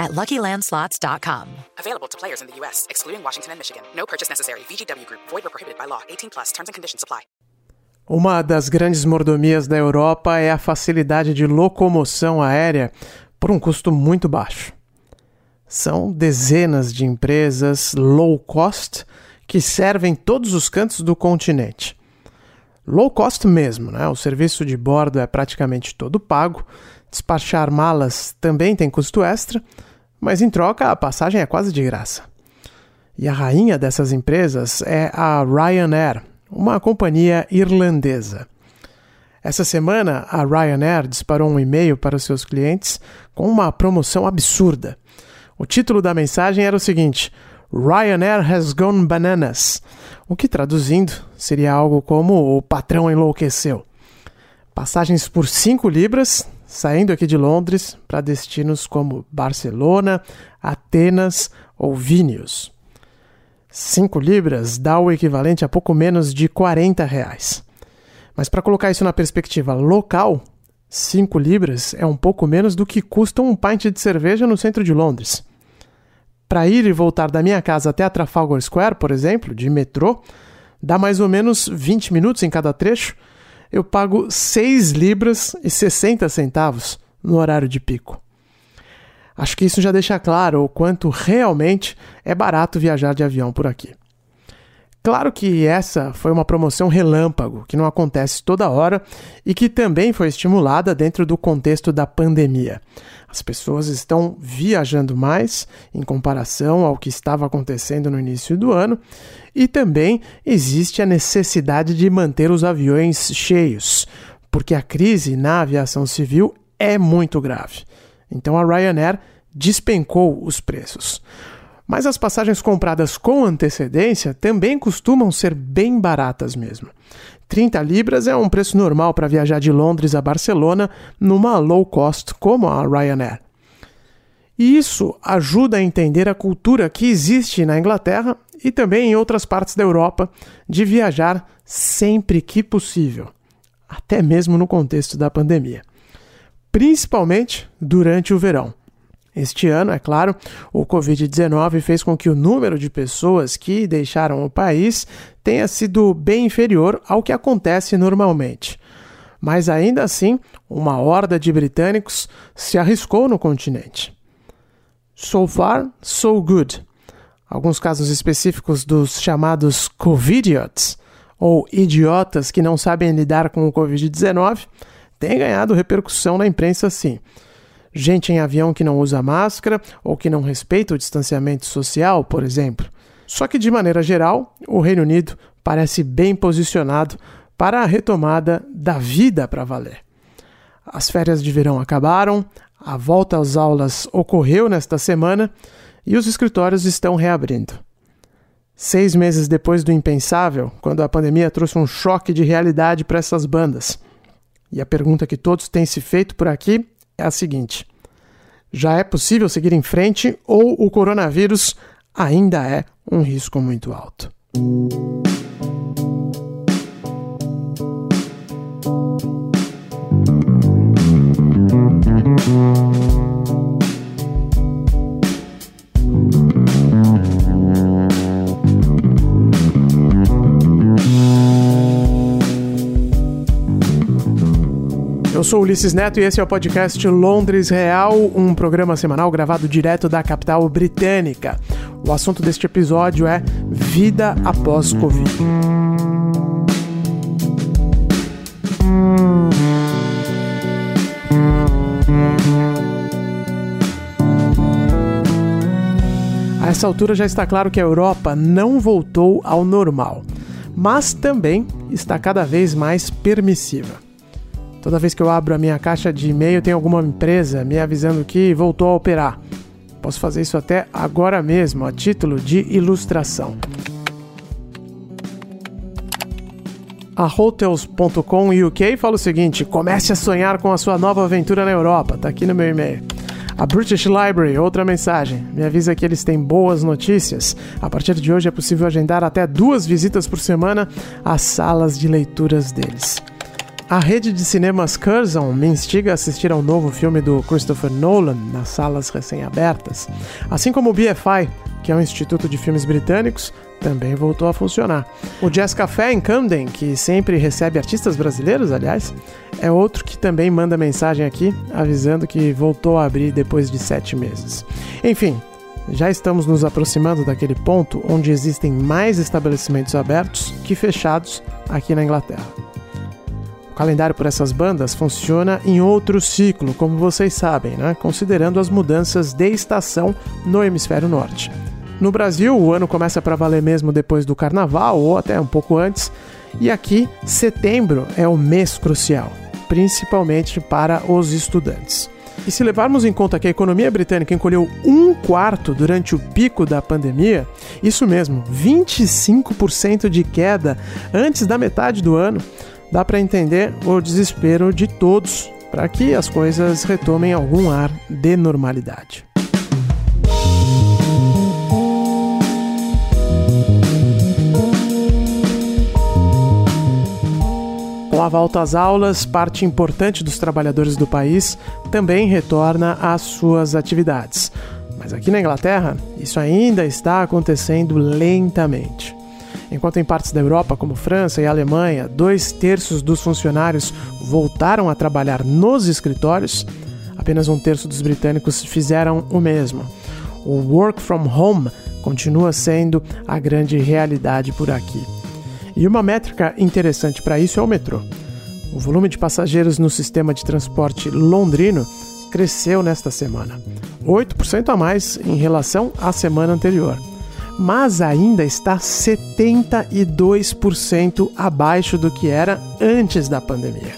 at LuckyLandSlots.com. Available to players in the U.S., excluding Washington and Michigan. No purchase necessary. VGW Group. Void or prohibited by law. 18 plus. Terms and conditions apply. Uma das grandes mordomias da Europa é a facilidade de locomoção aérea por um custo muito baixo. São dezenas de empresas low cost que servem todos os cantos do continente. Low cost mesmo, né? O serviço de bordo é praticamente todo pago, despachar malas também tem custo extra, mas em troca a passagem é quase de graça. E a rainha dessas empresas é a Ryanair, uma companhia irlandesa. Essa semana, a Ryanair disparou um e-mail para os seus clientes com uma promoção absurda. O título da mensagem era o seguinte: Ryanair has gone bananas, o que traduzindo seria algo como o patrão enlouqueceu. Passagens por 5 libras, saindo aqui de Londres para destinos como Barcelona, Atenas ou Vilnius. 5 libras dá o equivalente a pouco menos de 40 reais. Mas para colocar isso na perspectiva local, 5 libras é um pouco menos do que custa um pint de cerveja no centro de Londres. Para ir e voltar da minha casa até a Trafalgar Square, por exemplo, de metrô, dá mais ou menos 20 minutos em cada trecho. Eu pago 6 libras e 60 centavos no horário de pico. Acho que isso já deixa claro o quanto realmente é barato viajar de avião por aqui. Claro que essa foi uma promoção relâmpago, que não acontece toda hora e que também foi estimulada dentro do contexto da pandemia. As pessoas estão viajando mais em comparação ao que estava acontecendo no início do ano e também existe a necessidade de manter os aviões cheios, porque a crise na aviação civil é muito grave. Então a Ryanair despencou os preços. Mas as passagens compradas com antecedência também costumam ser bem baratas mesmo. 30 libras é um preço normal para viajar de Londres a Barcelona numa low cost como a Ryanair. E isso ajuda a entender a cultura que existe na Inglaterra e também em outras partes da Europa de viajar sempre que possível, até mesmo no contexto da pandemia, principalmente durante o verão. Este ano, é claro, o Covid-19 fez com que o número de pessoas que deixaram o país tenha sido bem inferior ao que acontece normalmente. Mas ainda assim, uma horda de britânicos se arriscou no continente. So far, so good. Alguns casos específicos dos chamados Covidiots, ou idiotas que não sabem lidar com o Covid-19, têm ganhado repercussão na imprensa sim gente em avião que não usa máscara ou que não respeita o distanciamento social, por exemplo. Só que, de maneira geral, o Reino Unido parece bem posicionado para a retomada da vida para valer. As férias de verão acabaram, a volta às aulas ocorreu nesta semana e os escritórios estão reabrindo. Seis meses depois do impensável, quando a pandemia trouxe um choque de realidade para essas bandas. E a pergunta que todos têm se feito por aqui é a seguinte: já é possível seguir em frente ou o coronavírus ainda é um risco muito alto? Sou Ulisses Neto e esse é o podcast Londres Real, um programa semanal gravado direto da capital britânica. O assunto deste episódio é Vida após Covid. A essa altura já está claro que a Europa não voltou ao normal, mas também está cada vez mais permissiva. Toda vez que eu abro a minha caixa de e-mail, tem alguma empresa me avisando que voltou a operar. Posso fazer isso até agora mesmo, a título de ilustração. A Hotels.com UK fala o seguinte: comece a sonhar com a sua nova aventura na Europa. Tá aqui no meu e-mail. A British Library, outra mensagem, me avisa que eles têm boas notícias. A partir de hoje é possível agendar até duas visitas por semana às salas de leituras deles. A rede de cinemas Curzon me instiga a assistir ao novo filme do Christopher Nolan nas salas recém-abertas, assim como o BFI, que é um instituto de filmes britânicos, também voltou a funcionar. O Jazz Café em Camden, que sempre recebe artistas brasileiros, aliás, é outro que também manda mensagem aqui avisando que voltou a abrir depois de sete meses. Enfim, já estamos nos aproximando daquele ponto onde existem mais estabelecimentos abertos que fechados aqui na Inglaterra. O calendário por essas bandas funciona em outro ciclo, como vocês sabem, né? considerando as mudanças de estação no hemisfério norte. No Brasil, o ano começa para valer mesmo depois do carnaval ou até um pouco antes, e aqui, setembro é o mês crucial, principalmente para os estudantes. E se levarmos em conta que a economia britânica encolheu um quarto durante o pico da pandemia, isso mesmo, 25% de queda antes da metade do ano, dá para entender o desespero de todos para que as coisas retomem algum ar de normalidade. Com a volta às aulas, parte importante dos trabalhadores do país também retorna às suas atividades. Mas aqui na Inglaterra, isso ainda está acontecendo lentamente. Enquanto em partes da Europa, como França e Alemanha, dois terços dos funcionários voltaram a trabalhar nos escritórios, apenas um terço dos britânicos fizeram o mesmo. O work from home continua sendo a grande realidade por aqui. E uma métrica interessante para isso é o metrô. O volume de passageiros no sistema de transporte londrino cresceu nesta semana, 8% a mais em relação à semana anterior, mas ainda está 72% abaixo do que era antes da pandemia.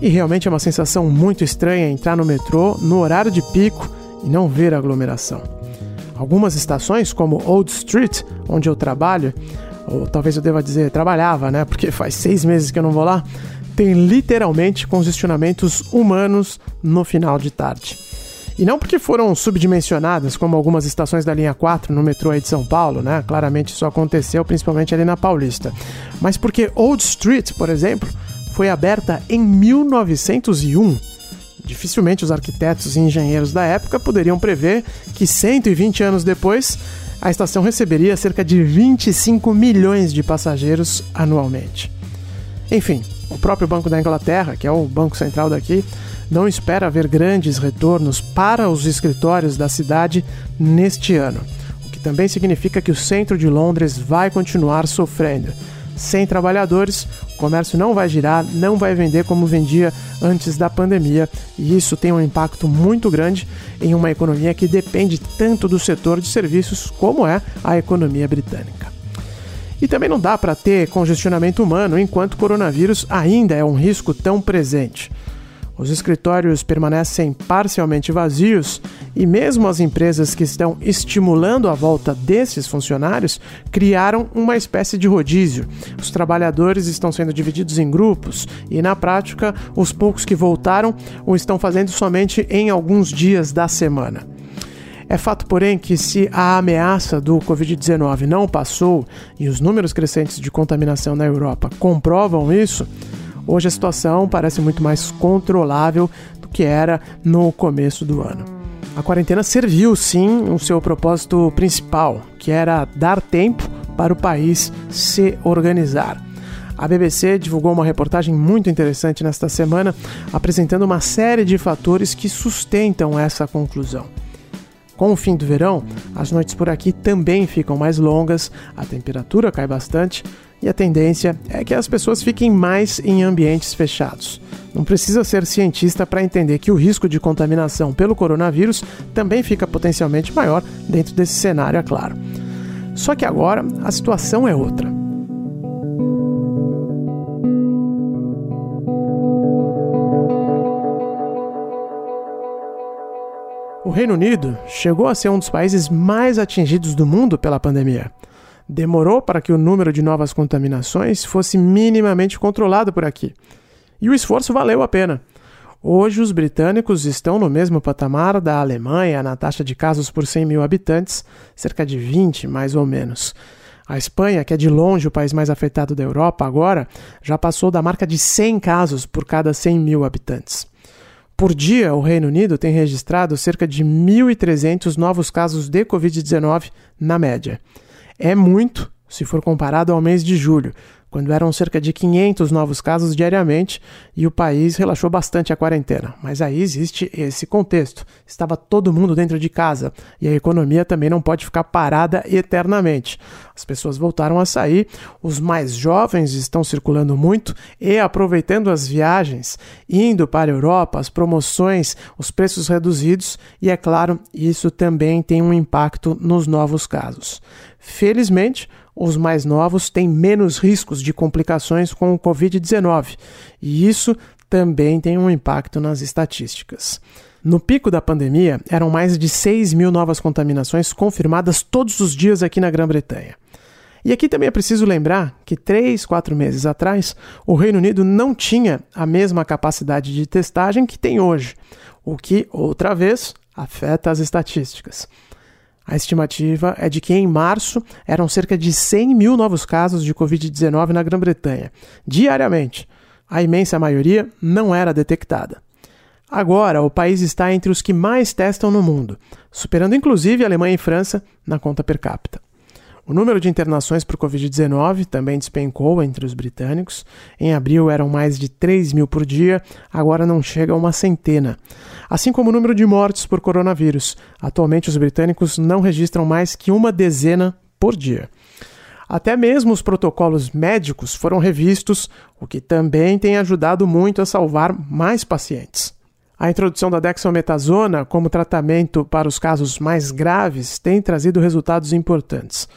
E realmente é uma sensação muito estranha entrar no metrô no horário de pico e não ver aglomeração. Algumas estações, como Old Street, onde eu trabalho, ou talvez eu deva dizer trabalhava, né? Porque faz seis meses que eu não vou lá, tem literalmente congestionamentos humanos no final de tarde. E não porque foram subdimensionadas, como algumas estações da linha 4 no metrô aí de São Paulo, né? Claramente isso aconteceu, principalmente ali na Paulista. Mas porque Old Street, por exemplo, foi aberta em 1901. Dificilmente os arquitetos e engenheiros da época poderiam prever que 120 anos depois a estação receberia cerca de 25 milhões de passageiros anualmente. Enfim, o próprio Banco da Inglaterra, que é o banco central daqui, não espera ver grandes retornos para os escritórios da cidade neste ano, o que também significa que o centro de Londres vai continuar sofrendo. Sem trabalhadores, o comércio não vai girar, não vai vender como vendia antes da pandemia, e isso tem um impacto muito grande em uma economia que depende tanto do setor de serviços como é a economia britânica. E também não dá para ter congestionamento humano enquanto o coronavírus ainda é um risco tão presente. Os escritórios permanecem parcialmente vazios e, mesmo as empresas que estão estimulando a volta desses funcionários, criaram uma espécie de rodízio. Os trabalhadores estão sendo divididos em grupos e, na prática, os poucos que voltaram o estão fazendo somente em alguns dias da semana. É fato, porém, que se a ameaça do Covid-19 não passou e os números crescentes de contaminação na Europa comprovam isso, Hoje a situação parece muito mais controlável do que era no começo do ano. A quarentena serviu sim o seu propósito principal, que era dar tempo para o país se organizar. A BBC divulgou uma reportagem muito interessante nesta semana, apresentando uma série de fatores que sustentam essa conclusão. Com o fim do verão, as noites por aqui também ficam mais longas, a temperatura cai bastante e a tendência é que as pessoas fiquem mais em ambientes fechados. Não precisa ser cientista para entender que o risco de contaminação pelo coronavírus também fica potencialmente maior dentro desse cenário, é claro. Só que agora a situação é outra. O Reino Unido chegou a ser um dos países mais atingidos do mundo pela pandemia. demorou para que o número de novas contaminações fosse minimamente controlado por aqui. E o esforço valeu a pena. Hoje, os britânicos estão no mesmo patamar da Alemanha na taxa de casos por 100 mil habitantes, cerca de 20 mais ou menos. A Espanha, que é de longe o país mais afetado da Europa agora, já passou da marca de 100 casos por cada 100 mil habitantes. Por dia, o Reino Unido tem registrado cerca de 1.300 novos casos de Covid-19 na média. É muito se for comparado ao mês de julho, quando eram cerca de 500 novos casos diariamente e o país relaxou bastante a quarentena. Mas aí existe esse contexto. Estava todo mundo dentro de casa e a economia também não pode ficar parada eternamente. As pessoas voltaram a sair, os mais jovens estão circulando muito e aproveitando as viagens, indo para a Europa, as promoções, os preços reduzidos e, é claro, isso também tem um impacto nos novos casos. Felizmente, os mais novos têm menos riscos de complicações com o Covid-19, e isso também tem um impacto nas estatísticas. No pico da pandemia, eram mais de 6 mil novas contaminações confirmadas todos os dias aqui na Grã-Bretanha. E aqui também é preciso lembrar que três, quatro meses atrás, o Reino Unido não tinha a mesma capacidade de testagem que tem hoje, o que, outra vez, afeta as estatísticas. A estimativa é de que em março eram cerca de 100 mil novos casos de Covid-19 na Grã-Bretanha, diariamente. A imensa maioria não era detectada. Agora, o país está entre os que mais testam no mundo, superando inclusive a Alemanha e França na conta per capita. O número de internações por Covid-19 também despencou entre os britânicos. Em abril eram mais de 3 mil por dia, agora não chega a uma centena. Assim como o número de mortes por coronavírus. Atualmente, os britânicos não registram mais que uma dezena por dia. Até mesmo os protocolos médicos foram revistos, o que também tem ajudado muito a salvar mais pacientes. A introdução da dexametasona como tratamento para os casos mais graves tem trazido resultados importantes.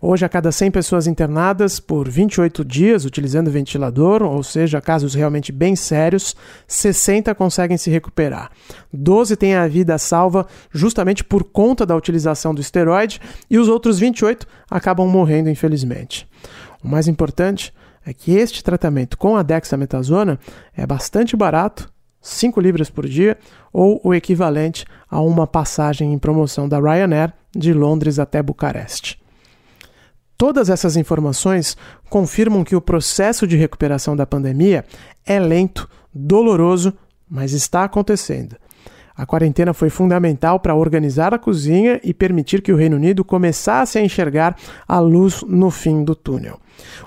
Hoje, a cada 100 pessoas internadas por 28 dias utilizando ventilador, ou seja, casos realmente bem sérios, 60 conseguem se recuperar. 12 têm a vida salva justamente por conta da utilização do esteroide e os outros 28 acabam morrendo, infelizmente. O mais importante é que este tratamento com a dexametasona é bastante barato 5 libras por dia, ou o equivalente a uma passagem em promoção da Ryanair de Londres até Bucareste. Todas essas informações confirmam que o processo de recuperação da pandemia é lento, doloroso, mas está acontecendo. A quarentena foi fundamental para organizar a cozinha e permitir que o Reino Unido começasse a enxergar a luz no fim do túnel.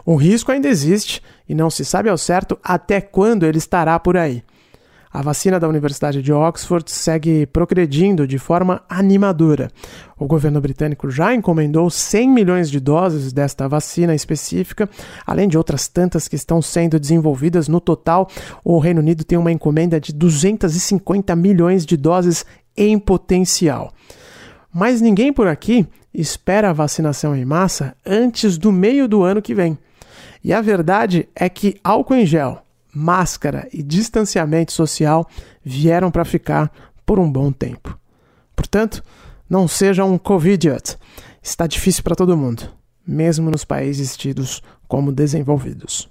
O risco ainda existe e não se sabe ao certo até quando ele estará por aí. A vacina da Universidade de Oxford segue progredindo de forma animadora. O governo britânico já encomendou 100 milhões de doses desta vacina específica, além de outras tantas que estão sendo desenvolvidas. No total, o Reino Unido tem uma encomenda de 250 milhões de doses em potencial. Mas ninguém por aqui espera a vacinação em massa antes do meio do ano que vem. E a verdade é que álcool em gel, máscara e distanciamento social vieram para ficar por um bom tempo. Portanto, não seja um Covidiot. Está difícil para todo mundo, mesmo nos países tidos como desenvolvidos.